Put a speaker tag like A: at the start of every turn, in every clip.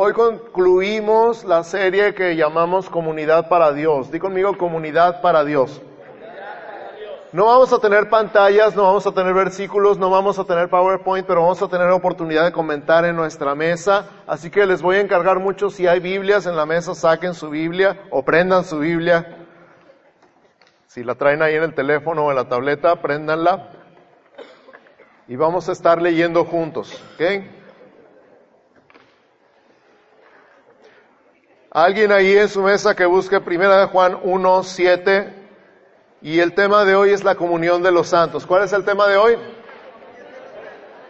A: hoy concluimos la serie que llamamos Comunidad para Dios. Di conmigo Comunidad para Dios. No vamos a tener pantallas, no vamos a tener versículos, no vamos a tener PowerPoint, pero vamos a tener oportunidad de comentar en nuestra mesa. Así que les voy a encargar mucho, si hay Biblias en la mesa, saquen su Biblia o prendan su Biblia. Si la traen ahí en el teléfono o en la tableta, préndanla. Y vamos a estar leyendo juntos. ¿ok? Alguien ahí en su mesa que busque Primera de Juan 1, 7. Y el tema de hoy es la comunión de los santos. ¿Cuál es el tema de hoy?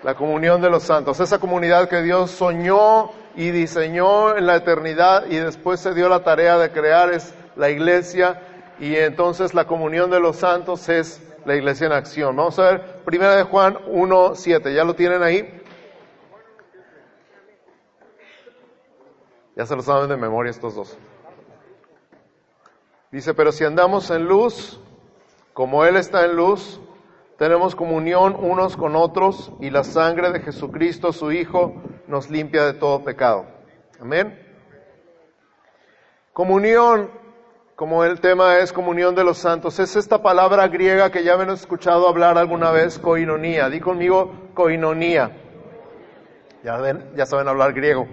A: La comunión de los santos. Esa comunidad que Dios soñó y diseñó en la eternidad y después se dio la tarea de crear es la iglesia. Y entonces la comunión de los santos es la iglesia en acción. Vamos a ver Primera de Juan 1, 7. ¿Ya lo tienen ahí? Ya se lo saben de memoria estos dos. Dice, pero si andamos en luz, como Él está en luz, tenemos comunión unos con otros y la sangre de Jesucristo, su Hijo, nos limpia de todo pecado. Amén. Comunión, como el tema es comunión de los santos, es esta palabra griega que ya han escuchado hablar alguna vez, koinonía. Di conmigo koinonía. Ya, ya saben hablar griego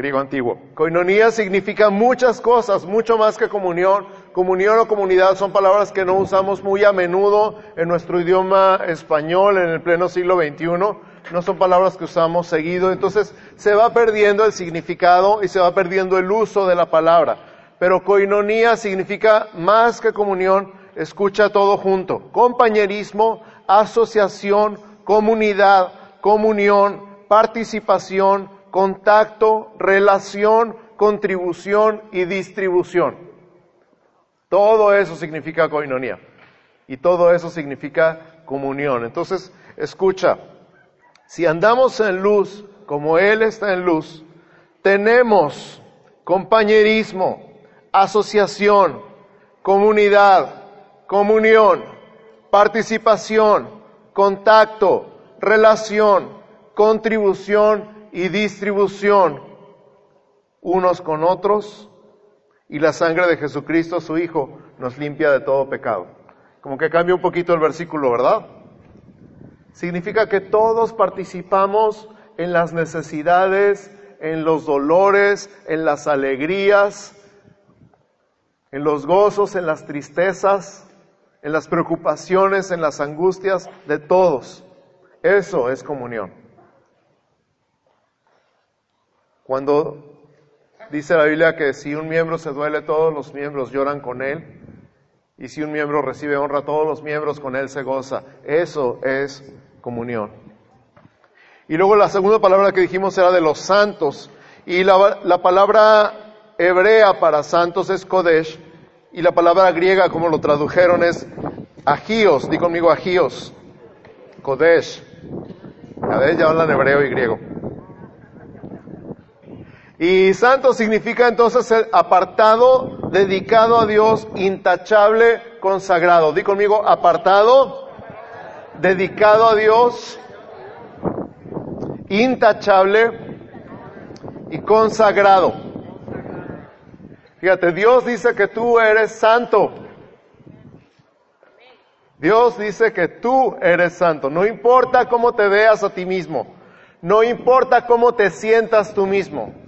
A: griego antiguo. Coinonía significa muchas cosas, mucho más que comunión. Comunión o comunidad son palabras que no usamos muy a menudo en nuestro idioma español en el pleno siglo XXI. No son palabras que usamos seguido. Entonces se va perdiendo el significado y se va perdiendo el uso de la palabra. Pero coinonía significa más que comunión, escucha todo junto. Compañerismo, asociación, comunidad, comunión, participación, contacto, relación, contribución y distribución. Todo eso significa coinonía. Y todo eso significa comunión. Entonces, escucha, si andamos en luz como Él está en luz, tenemos compañerismo, asociación, comunidad, comunión, participación, contacto, relación, contribución y distribución unos con otros y la sangre de Jesucristo, su Hijo, nos limpia de todo pecado. Como que cambia un poquito el versículo, ¿verdad? Significa que todos participamos en las necesidades, en los dolores, en las alegrías, en los gozos, en las tristezas, en las preocupaciones, en las angustias de todos. Eso es comunión. Cuando dice la Biblia que si un miembro se duele, todos los miembros lloran con él. Y si un miembro recibe honra, todos los miembros con él se goza. Eso es comunión. Y luego la segunda palabra que dijimos era de los santos. Y la, la palabra hebrea para santos es Kodesh. Y la palabra griega, como lo tradujeron, es agios. Di conmigo agios. Kodesh. A ver, ya hablan hebreo y griego. Y santo significa entonces apartado, dedicado a Dios, intachable, consagrado. Di conmigo, apartado, dedicado a Dios, intachable y consagrado. Fíjate, Dios dice que tú eres santo. Dios dice que tú eres santo. No importa cómo te veas a ti mismo. No importa cómo te sientas tú mismo.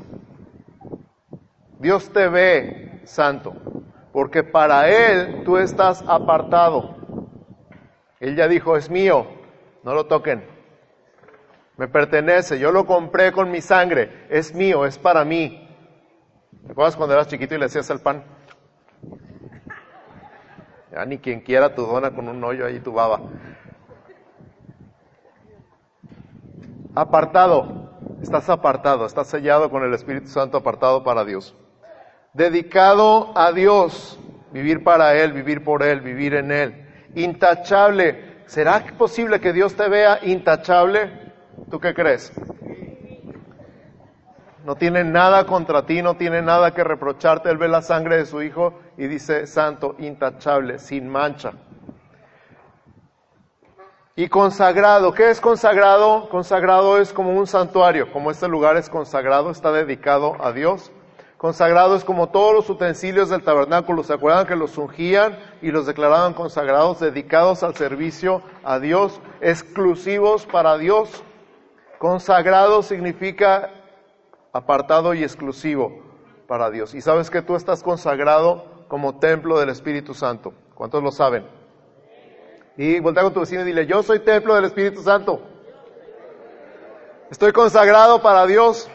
A: Dios te ve santo, porque para Él tú estás apartado. Él ya dijo, es mío, no lo toquen. Me pertenece, yo lo compré con mi sangre, es mío, es para mí. ¿Te acuerdas cuando eras chiquito y le hacías el pan? Ya ni quien quiera tu dona con un hoyo ahí tu baba. Apartado, estás apartado, estás sellado con el Espíritu Santo apartado para Dios dedicado a Dios, vivir para Él, vivir por Él, vivir en Él, intachable. ¿Será posible que Dios te vea intachable? ¿Tú qué crees? No tiene nada contra ti, no tiene nada que reprocharte. Él ve la sangre de su Hijo y dice, santo, intachable, sin mancha. Y consagrado, ¿qué es consagrado? Consagrado es como un santuario, como este lugar es consagrado, está dedicado a Dios. Consagrado es como todos los utensilios del tabernáculo, ¿se acuerdan que los ungían y los declaraban consagrados, dedicados al servicio a Dios, exclusivos para Dios? Consagrado significa apartado y exclusivo para Dios. Y sabes que tú estás consagrado como templo del Espíritu Santo. ¿Cuántos lo saben? Y voltea con tu vecino y dile, yo soy templo del Espíritu Santo. Estoy consagrado para Dios.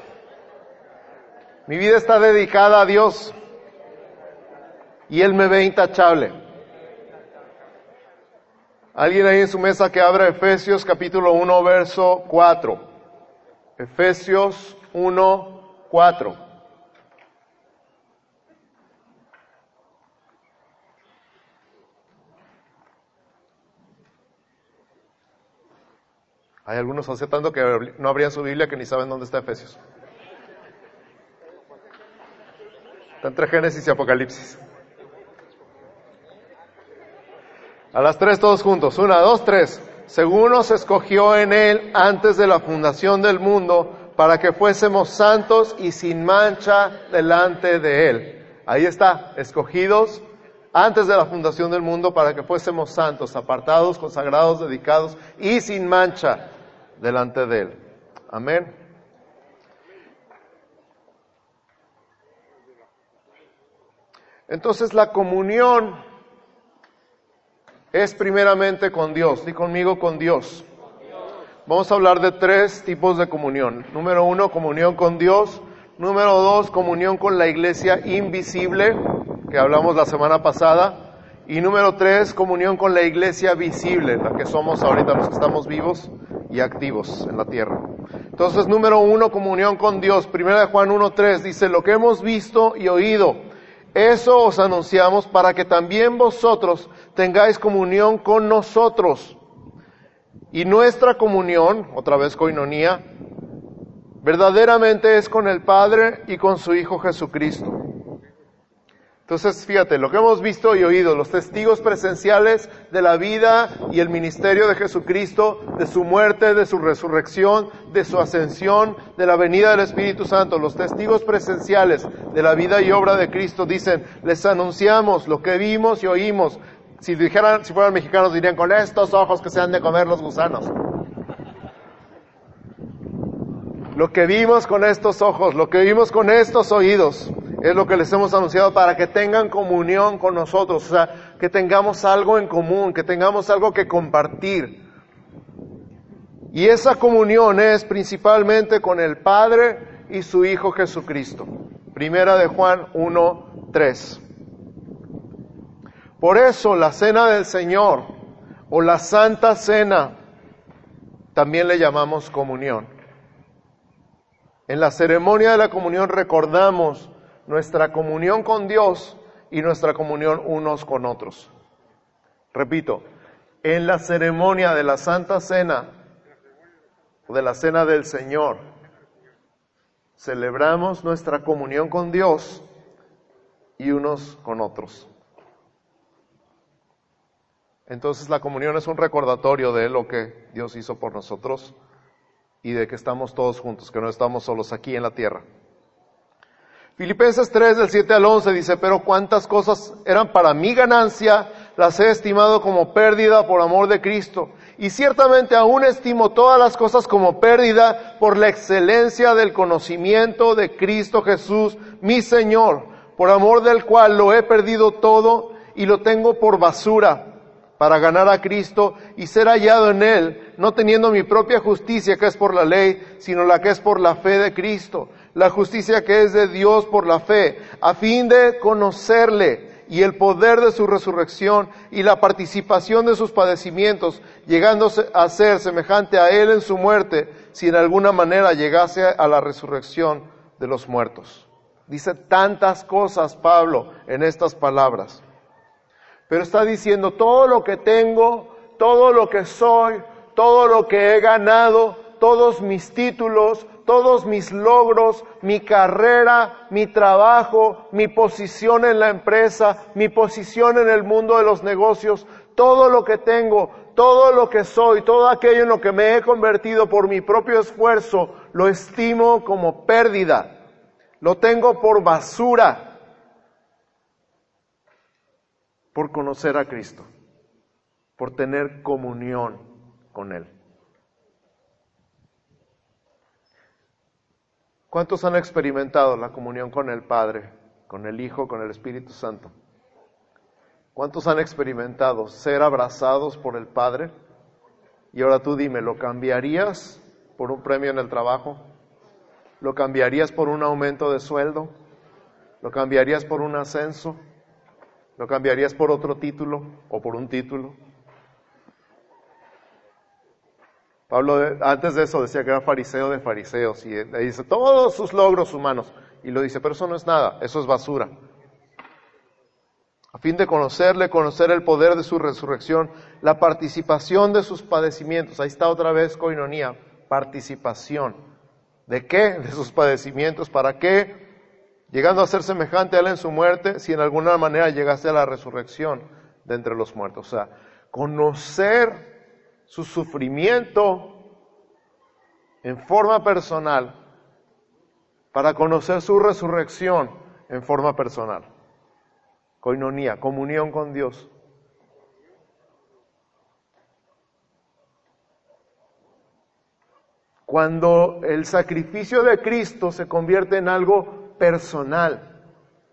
A: Mi vida está dedicada a Dios. Y Él me ve intachable. Alguien ahí en su mesa que abra Efesios capítulo 1, verso 4. Efesios 1, 4. Hay algunos hace que no abrían su Biblia que ni saben dónde está Efesios. Entre Génesis y Apocalipsis. A las tres todos juntos. Una, dos, tres. Según nos escogió en Él antes de la fundación del mundo para que fuésemos santos y sin mancha delante de Él. Ahí está, escogidos antes de la fundación del mundo para que fuésemos santos, apartados, consagrados, dedicados y sin mancha delante de Él. Amén. Entonces la comunión es primeramente con Dios. Di conmigo con Dios. Vamos a hablar de tres tipos de comunión. Número uno, comunión con Dios. Número dos, comunión con la iglesia invisible, que hablamos la semana pasada. Y número tres, comunión con la iglesia visible, la que somos ahorita los que estamos vivos y activos en la tierra. Entonces, número uno, comunión con Dios. Primera de Juan 1.3 dice, lo que hemos visto y oído, eso os anunciamos para que también vosotros tengáis comunión con nosotros. Y nuestra comunión, otra vez coinonía, verdaderamente es con el Padre y con su Hijo Jesucristo. Entonces, fíjate, lo que hemos visto y oído, los testigos presenciales de la vida y el ministerio de Jesucristo, de su muerte, de su resurrección, de su ascensión, de la venida del Espíritu Santo, los testigos presenciales de la vida y obra de Cristo dicen, les anunciamos lo que vimos y oímos. Si dijeran, si fueran mexicanos dirían, con estos ojos que se han de comer los gusanos. Lo que vimos con estos ojos, lo que vimos con estos oídos, es lo que les hemos anunciado para que tengan comunión con nosotros, o sea, que tengamos algo en común, que tengamos algo que compartir. Y esa comunión es principalmente con el Padre y su Hijo Jesucristo. Primera de Juan 1, 3. Por eso la cena del Señor o la Santa Cena también le llamamos comunión. En la ceremonia de la comunión recordamos nuestra comunión con Dios y nuestra comunión unos con otros. Repito, en la ceremonia de la Santa Cena o de la Cena del Señor, celebramos nuestra comunión con Dios y unos con otros. Entonces la comunión es un recordatorio de lo que Dios hizo por nosotros y de que estamos todos juntos, que no estamos solos aquí en la tierra. Filipenses 3 del 7 al 11 dice, pero cuántas cosas eran para mi ganancia, las he estimado como pérdida por amor de Cristo. Y ciertamente aún estimo todas las cosas como pérdida por la excelencia del conocimiento de Cristo Jesús, mi Señor, por amor del cual lo he perdido todo y lo tengo por basura para ganar a Cristo y ser hallado en Él, no teniendo mi propia justicia que es por la ley, sino la que es por la fe de Cristo la justicia que es de Dios por la fe, a fin de conocerle y el poder de su resurrección y la participación de sus padecimientos, llegando a ser semejante a Él en su muerte, si en alguna manera llegase a la resurrección de los muertos. Dice tantas cosas Pablo en estas palabras, pero está diciendo todo lo que tengo, todo lo que soy, todo lo que he ganado, todos mis títulos, todos mis logros, mi carrera, mi trabajo, mi posición en la empresa, mi posición en el mundo de los negocios, todo lo que tengo, todo lo que soy, todo aquello en lo que me he convertido por mi propio esfuerzo, lo estimo como pérdida, lo tengo por basura, por conocer a Cristo, por tener comunión con Él. ¿Cuántos han experimentado la comunión con el Padre, con el Hijo, con el Espíritu Santo? ¿Cuántos han experimentado ser abrazados por el Padre? Y ahora tú dime, ¿lo cambiarías por un premio en el trabajo? ¿Lo cambiarías por un aumento de sueldo? ¿Lo cambiarías por un ascenso? ¿Lo cambiarías por otro título o por un título? Pablo antes de eso decía que era fariseo de fariseos y dice todos sus logros humanos. Y lo dice, pero eso no es nada, eso es basura. A fin de conocerle, conocer el poder de su resurrección, la participación de sus padecimientos. Ahí está otra vez coinonía, participación. ¿De qué? De sus padecimientos. ¿Para qué? Llegando a ser semejante a él en su muerte, si en alguna manera llegase a la resurrección de entre los muertos. O sea, conocer su sufrimiento en forma personal para conocer su resurrección en forma personal. Coinonía, comunión con Dios. Cuando el sacrificio de Cristo se convierte en algo personal,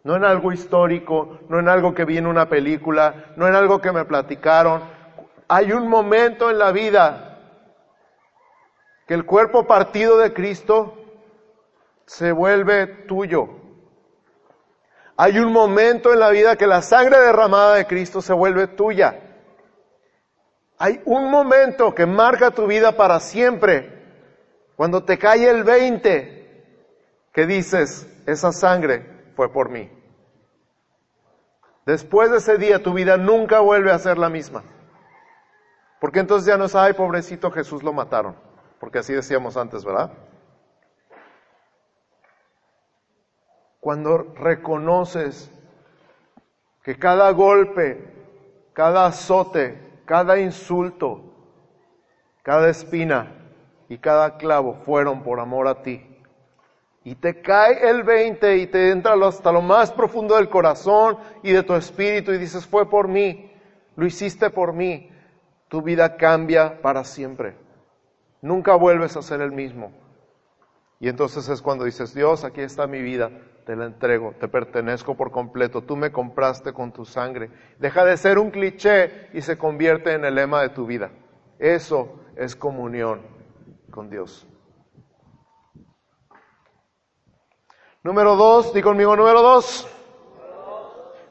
A: no en algo histórico, no en algo que vi en una película, no en algo que me platicaron, hay un momento en la vida que el cuerpo partido de Cristo se vuelve tuyo. Hay un momento en la vida que la sangre derramada de Cristo se vuelve tuya. Hay un momento que marca tu vida para siempre. Cuando te cae el 20, que dices, esa sangre fue por mí. Después de ese día tu vida nunca vuelve a ser la misma. Porque entonces ya no es, ay, pobrecito Jesús lo mataron. Porque así decíamos antes, ¿verdad? Cuando reconoces que cada golpe, cada azote, cada insulto, cada espina y cada clavo fueron por amor a ti. Y te cae el 20 y te entra hasta lo más profundo del corazón y de tu espíritu y dices, fue por mí, lo hiciste por mí tu vida cambia para siempre. Nunca vuelves a ser el mismo. Y entonces es cuando dices, Dios, aquí está mi vida, te la entrego, te pertenezco por completo, tú me compraste con tu sangre. Deja de ser un cliché y se convierte en el lema de tu vida. Eso es comunión con Dios. Número dos, di conmigo número dos.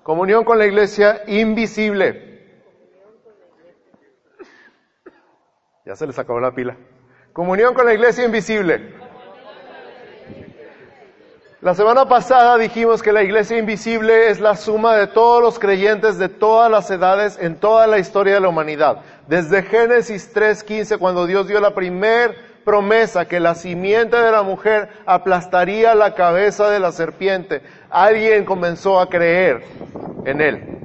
A: Comunión con la iglesia invisible. Ya se les acabó la pila. Comunión con la iglesia invisible. La semana pasada dijimos que la iglesia invisible es la suma de todos los creyentes de todas las edades en toda la historia de la humanidad. Desde Génesis 3.15, cuando Dios dio la primer promesa que la simiente de la mujer aplastaría la cabeza de la serpiente, alguien comenzó a creer en él.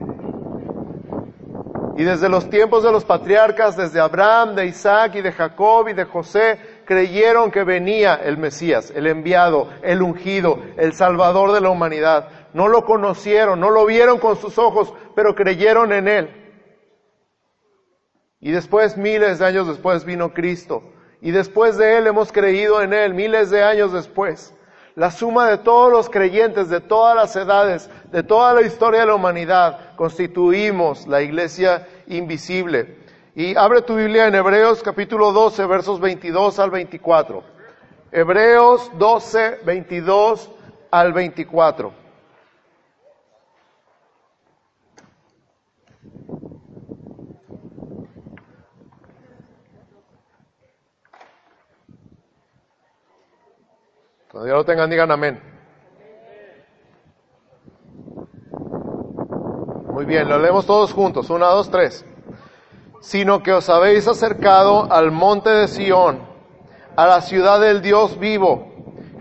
A: Y desde los tiempos de los patriarcas, desde Abraham, de Isaac y de Jacob y de José, creyeron que venía el Mesías, el enviado, el ungido, el salvador de la humanidad. No lo conocieron, no lo vieron con sus ojos, pero creyeron en él. Y después, miles de años después, vino Cristo. Y después de él hemos creído en él, miles de años después la suma de todos los creyentes de todas las edades, de toda la historia de la humanidad, constituimos la iglesia invisible. Y abre tu Biblia en Hebreos capítulo 12, versos 22 al 24. Hebreos 12, 22 al 24. Ya lo tengan, digan amén. Muy bien, lo leemos todos juntos. Una, dos, tres. Sino que os habéis acercado al monte de Sión, a la ciudad del Dios vivo,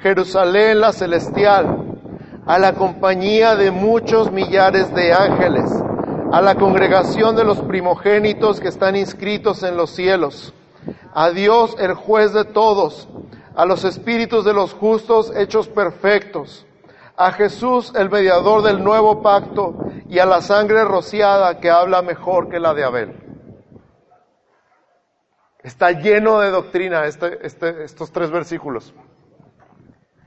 A: Jerusalén la celestial, a la compañía de muchos millares de ángeles, a la congregación de los primogénitos que están inscritos en los cielos, a Dios el juez de todos, a los espíritus de los justos hechos perfectos, a Jesús el mediador del nuevo pacto y a la sangre rociada que habla mejor que la de Abel. Está lleno de doctrina este, este, estos tres versículos.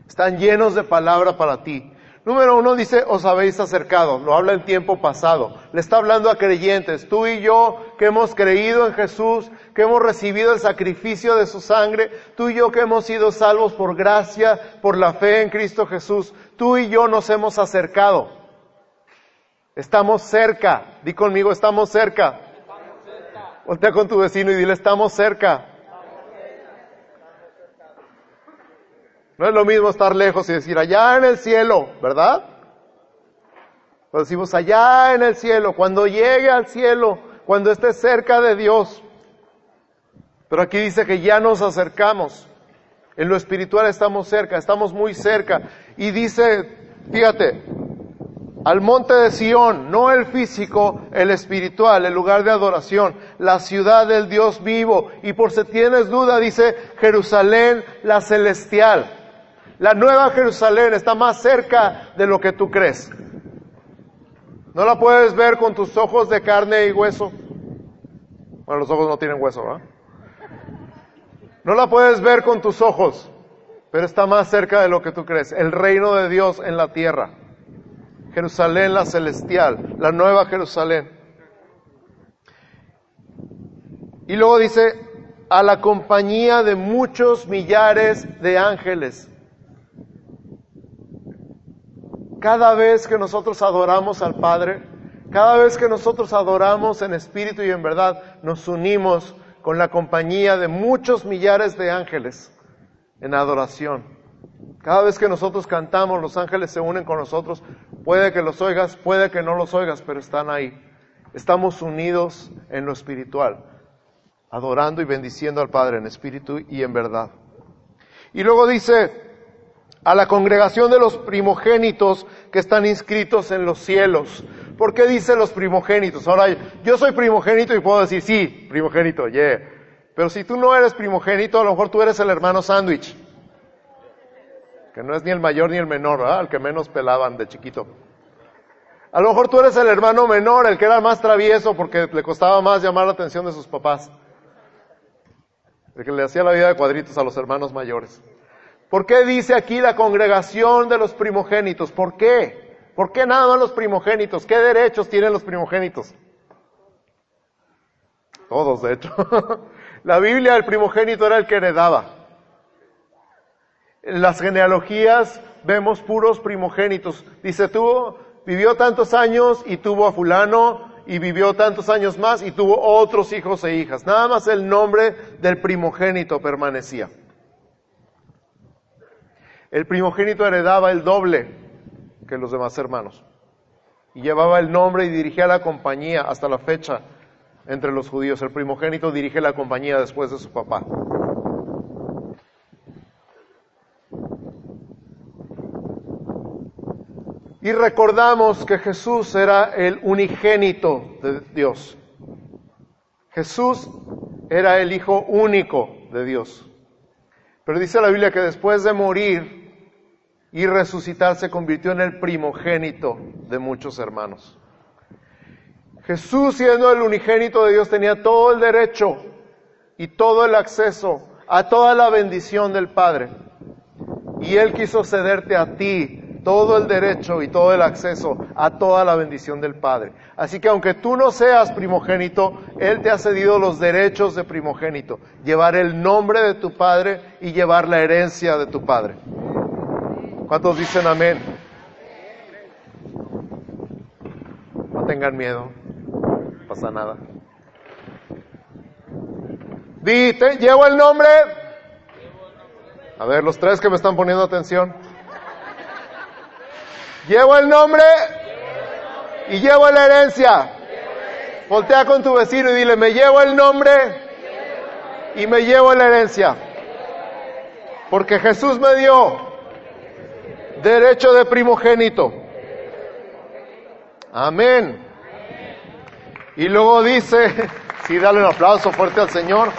A: Están llenos de palabra para ti. Número uno dice, os habéis acercado, lo habla en tiempo pasado. Le está hablando a creyentes, tú y yo que hemos creído en Jesús, que hemos recibido el sacrificio de su sangre, tú y yo que hemos sido salvos por gracia, por la fe en Cristo Jesús, tú y yo nos hemos acercado. Estamos cerca, di conmigo, estamos cerca. Voltea con tu vecino y dile, estamos cerca. No es lo mismo estar lejos y decir allá en el cielo, ¿verdad? Decimos allá en el cielo, cuando llegue al cielo, cuando esté cerca de Dios. Pero aquí dice que ya nos acercamos. En lo espiritual estamos cerca, estamos muy cerca. Y dice, fíjate, al monte de Sión, no el físico, el espiritual, el lugar de adoración, la ciudad del Dios vivo. Y por si tienes duda, dice Jerusalén, la celestial. La nueva Jerusalén está más cerca de lo que tú crees. No la puedes ver con tus ojos de carne y hueso. Bueno, los ojos no tienen hueso, ¿verdad? No la puedes ver con tus ojos, pero está más cerca de lo que tú crees. El reino de Dios en la tierra. Jerusalén la celestial, la nueva Jerusalén. Y luego dice, a la compañía de muchos millares de ángeles. Cada vez que nosotros adoramos al Padre, cada vez que nosotros adoramos en espíritu y en verdad, nos unimos con la compañía de muchos millares de ángeles en adoración. Cada vez que nosotros cantamos, los ángeles se unen con nosotros. Puede que los oigas, puede que no los oigas, pero están ahí. Estamos unidos en lo espiritual, adorando y bendiciendo al Padre en espíritu y en verdad. Y luego dice, a la congregación de los primogénitos que están inscritos en los cielos. ¿Por qué dice los primogénitos? Ahora, yo soy primogénito y puedo decir, sí, primogénito, yeah. Pero si tú no eres primogénito, a lo mejor tú eres el hermano sándwich. Que no es ni el mayor ni el menor. El que menos pelaban de chiquito. A lo mejor tú eres el hermano menor, el que era más travieso porque le costaba más llamar la atención de sus papás. El que le hacía la vida de cuadritos a los hermanos mayores. ¿Por qué dice aquí la congregación de los primogénitos? ¿Por qué? ¿Por qué nada más los primogénitos? ¿Qué derechos tienen los primogénitos? Todos, de hecho. la Biblia, el primogénito era el que heredaba. En las genealogías vemos puros primogénitos. Dice, tuvo, vivió tantos años y tuvo a fulano y vivió tantos años más y tuvo otros hijos e hijas. Nada más el nombre del primogénito permanecía. El primogénito heredaba el doble que los demás hermanos. Y llevaba el nombre y dirigía la compañía hasta la fecha entre los judíos. El primogénito dirige la compañía después de su papá. Y recordamos que Jesús era el unigénito de Dios. Jesús era el Hijo único de Dios. Pero dice la Biblia que después de morir, y resucitar se convirtió en el primogénito de muchos hermanos. Jesús, siendo el unigénito de Dios, tenía todo el derecho y todo el acceso a toda la bendición del Padre. Y Él quiso cederte a ti todo el derecho y todo el acceso a toda la bendición del Padre. Así que aunque tú no seas primogénito, Él te ha cedido los derechos de primogénito, llevar el nombre de tu Padre y llevar la herencia de tu Padre. ¿Cuántos dicen amén? No tengan miedo, no pasa nada. Dite, llevo el nombre. A ver, los tres que me están poniendo atención. Llevo el nombre y llevo la herencia. Voltea con tu vecino y dile, me llevo el nombre y me llevo la herencia. Porque Jesús me dio Derecho de primogénito. Amén. Y luego dice, sí, dale un aplauso fuerte al Señor,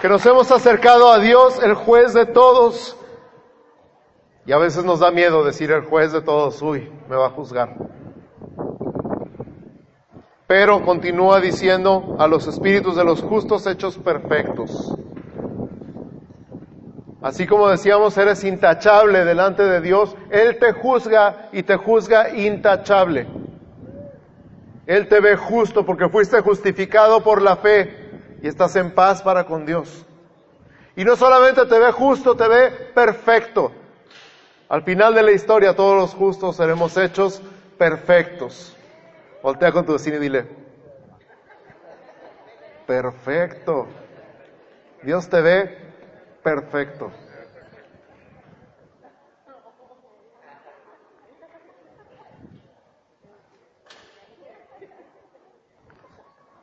A: que nos hemos acercado a Dios, el juez de todos. Y a veces nos da miedo decir el juez de todos, uy, me va a juzgar. Pero continúa diciendo a los espíritus de los justos hechos perfectos. Así como decíamos, eres intachable delante de Dios, Él te juzga y te juzga intachable. Él te ve justo porque fuiste justificado por la fe y estás en paz para con Dios. Y no solamente te ve justo, te ve perfecto. Al final de la historia todos los justos seremos hechos perfectos. Voltea con tu vecino y dile, perfecto. Dios te ve perfecto.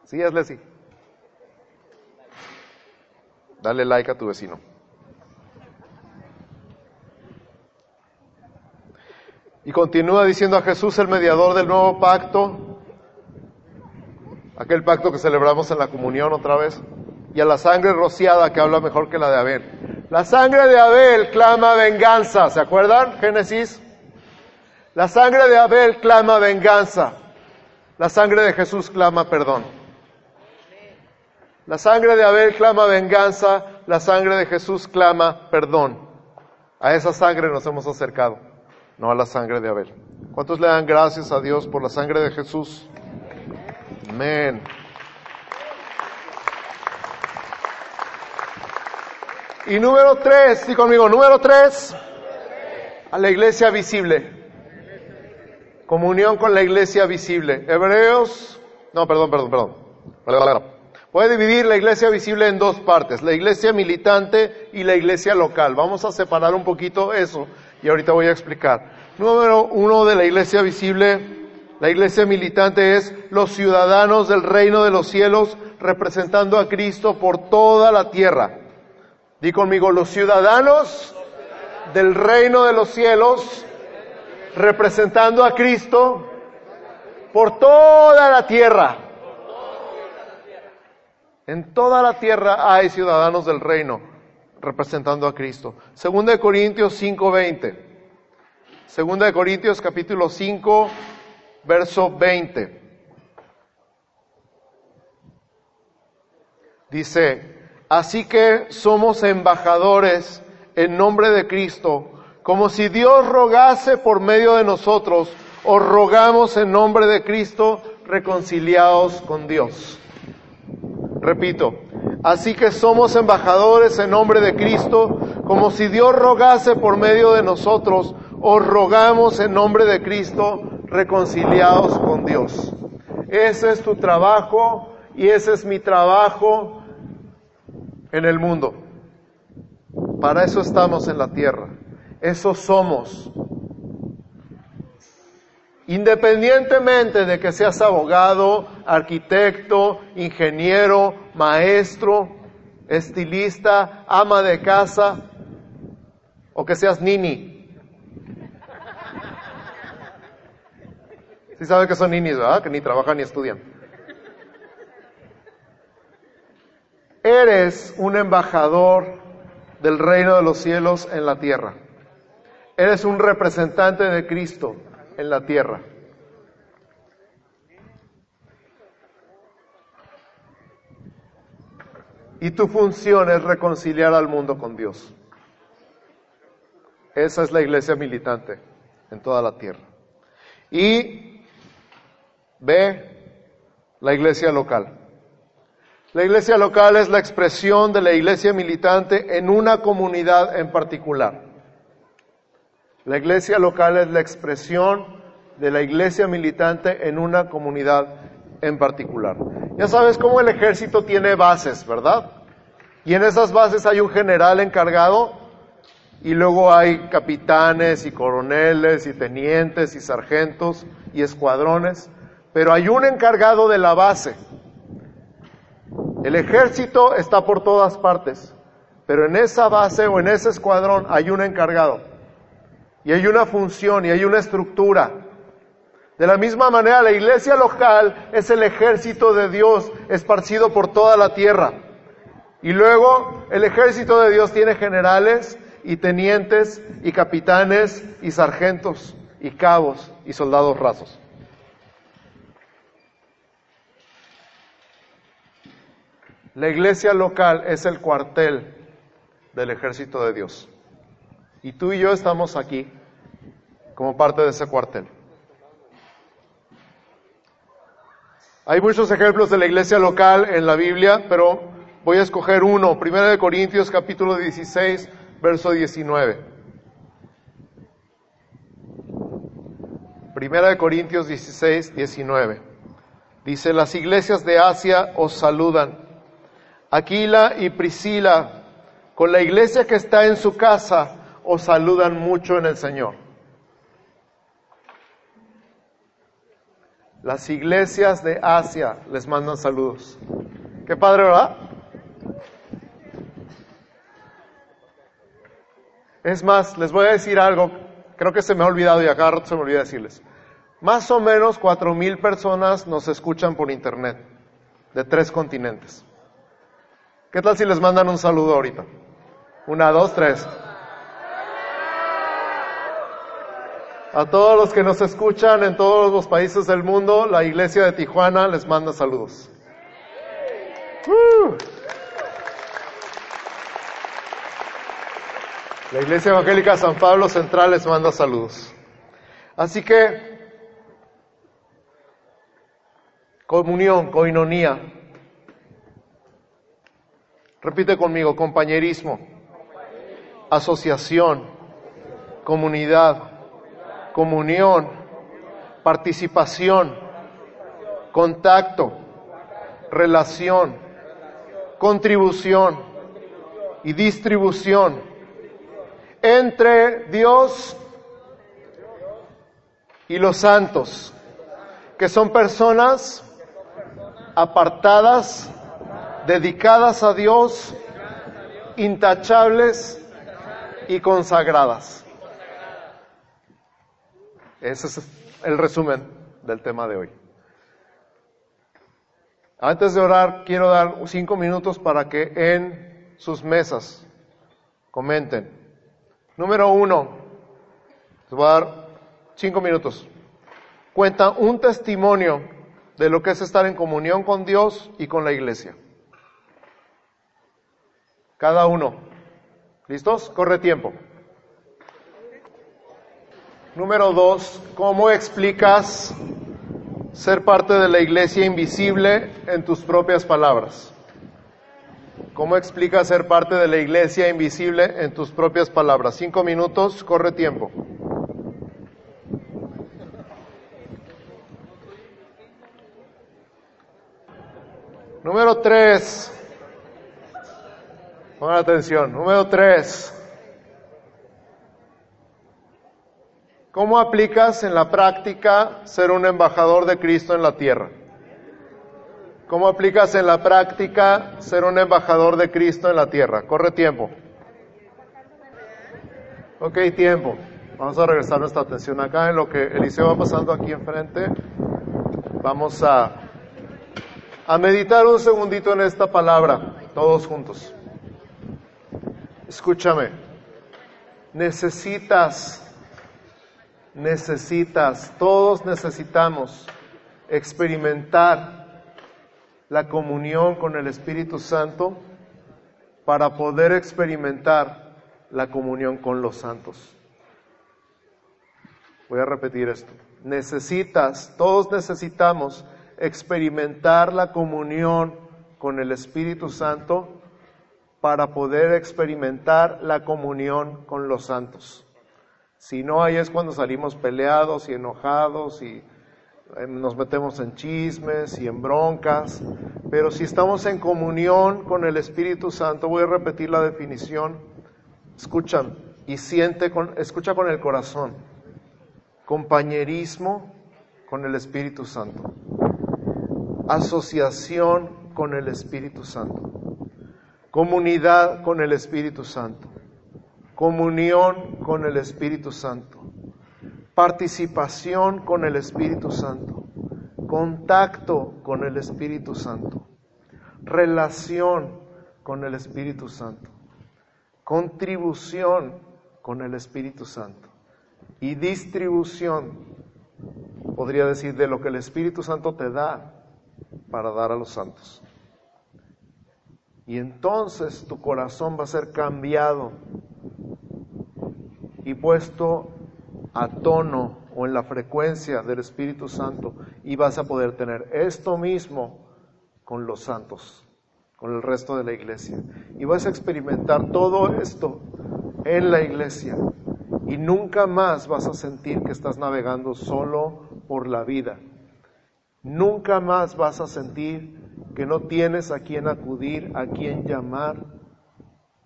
A: Sí, es Leslie. Dale like a tu vecino. Y continúa diciendo a Jesús el mediador del nuevo pacto, aquel pacto que celebramos en la comunión otra vez, y a la sangre rociada que habla mejor que la de Abel. La sangre de Abel clama venganza, ¿se acuerdan? Génesis. La sangre de Abel clama venganza. La sangre de Jesús clama perdón. La sangre de Abel clama venganza, la sangre de Jesús clama perdón. A esa sangre nos hemos acercado no a la sangre de Abel. ¿Cuántos le dan gracias a Dios por la sangre de Jesús? Amén. Y número tres, sí conmigo, número tres, a la iglesia visible. Comunión con la iglesia visible. Hebreos, no, perdón, perdón, perdón. Puede dividir la iglesia visible en dos partes, la iglesia militante y la iglesia local. Vamos a separar un poquito eso y ahorita voy a explicar. Número uno de la iglesia visible, la iglesia militante es los ciudadanos del reino de los cielos representando a Cristo por toda la tierra. Di conmigo, los ciudadanos del reino de los cielos representando a Cristo por toda la tierra. En toda la tierra hay ciudadanos del reino representando a Cristo. Segunda de Corintios 5:20. Segunda de Corintios capítulo 5, verso 20. Dice, así que somos embajadores en nombre de Cristo, como si Dios rogase por medio de nosotros, os rogamos en nombre de Cristo, reconciliados con Dios. Repito, así que somos embajadores en nombre de Cristo, como si Dios rogase por medio de nosotros, os rogamos en nombre de Cristo, reconciliados con Dios. Ese es tu trabajo y ese es mi trabajo en el mundo. Para eso estamos en la tierra. Eso somos. Independientemente de que seas abogado, arquitecto, ingeniero, maestro, estilista, ama de casa, o que seas nini, Sí saben que son ninis, ¿verdad? Que ni trabajan ni estudian. Eres un embajador del reino de los cielos en la tierra. Eres un representante de Cristo en la tierra. Y tu función es reconciliar al mundo con Dios. Esa es la iglesia militante en toda la tierra. Y Ve la iglesia local. La iglesia local es la expresión de la iglesia militante en una comunidad en particular. La iglesia local es la expresión de la iglesia militante en una comunidad en particular. Ya sabes cómo el ejército tiene bases, ¿verdad? Y en esas bases hay un general encargado y luego hay capitanes y coroneles y tenientes y sargentos y escuadrones pero hay un encargado de la base. El ejército está por todas partes, pero en esa base o en ese escuadrón hay un encargado. Y hay una función y hay una estructura. De la misma manera, la iglesia local es el ejército de Dios esparcido por toda la tierra. Y luego el ejército de Dios tiene generales y tenientes y capitanes y sargentos y cabos y soldados rasos. La iglesia local es el cuartel del ejército de Dios. Y tú y yo estamos aquí como parte de ese cuartel. Hay muchos ejemplos de la iglesia local en la Biblia, pero voy a escoger uno. Primera de Corintios capítulo 16, verso 19. Primera de Corintios 16, 19. Dice, las iglesias de Asia os saludan. Aquila y Priscila, con la iglesia que está en su casa, os saludan mucho en el Señor. Las iglesias de Asia les mandan saludos. Qué padre, ¿verdad? Es más, les voy a decir algo, creo que se me ha olvidado y acá se me olvida decirles. Más o menos cuatro mil personas nos escuchan por internet, de tres continentes. ¿Qué tal si les mandan un saludo ahorita? Una, dos, tres. A todos los que nos escuchan en todos los países del mundo, la iglesia de Tijuana les manda saludos. La Iglesia Evangélica San Pablo Central les manda saludos. Así que, comunión, coinonía. Repite conmigo, compañerismo, asociación, comunidad, comunión, participación, contacto, relación, contribución y distribución entre Dios y los santos, que son personas apartadas, dedicadas a Dios, intachables y consagradas. Ese es el resumen del tema de hoy. Antes de orar, quiero dar cinco minutos para que en sus mesas comenten Número uno, les voy a dar cinco minutos. Cuenta un testimonio de lo que es estar en comunión con Dios y con la iglesia. Cada uno. ¿Listos? Corre tiempo. Número dos, ¿cómo explicas ser parte de la iglesia invisible en tus propias palabras? ¿Cómo explicas ser parte de la iglesia invisible en tus propias palabras? Cinco minutos, corre tiempo. Número tres. Pongan atención. Número tres. ¿Cómo aplicas en la práctica ser un embajador de Cristo en la tierra? ¿Cómo aplicas en la práctica ser un embajador de Cristo en la tierra? Corre tiempo. Ok, tiempo. Vamos a regresar nuestra atención acá en lo que Eliseo va pasando aquí enfrente. Vamos a, a meditar un segundito en esta palabra, todos juntos. Escúchame. Necesitas, necesitas, todos necesitamos experimentar la comunión con el Espíritu Santo para poder experimentar la comunión con los santos. Voy a repetir esto. Necesitas, todos necesitamos experimentar la comunión con el Espíritu Santo para poder experimentar la comunión con los santos. Si no, ahí es cuando salimos peleados y enojados y eh, nos metemos en chismes y en broncas, pero si estamos en comunión con el Espíritu Santo, voy a repetir la definición, escuchan y siente, con, escucha con el corazón, compañerismo con el Espíritu Santo, asociación con el Espíritu Santo, comunidad con el Espíritu Santo, comunión con el Espíritu Santo. Participación con el Espíritu Santo, contacto con el Espíritu Santo, relación con el Espíritu Santo, contribución con el Espíritu Santo. Y distribución, podría decir, de lo que el Espíritu Santo te da para dar a los santos. Y entonces tu corazón va a ser cambiado y puesto a tono o en la frecuencia del Espíritu Santo y vas a poder tener esto mismo con los santos, con el resto de la iglesia. Y vas a experimentar todo esto en la iglesia y nunca más vas a sentir que estás navegando solo por la vida. Nunca más vas a sentir no tienes a quien acudir, a quien llamar,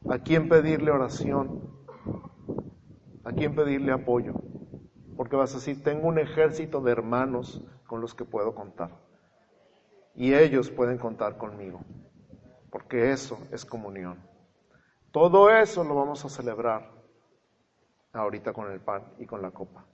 A: a quien pedirle oración, a quien pedirle apoyo. Porque vas a decir, tengo un ejército de hermanos con los que puedo contar. Y ellos pueden contar conmigo. Porque eso es comunión. Todo eso lo vamos a celebrar ahorita con el pan y con la copa.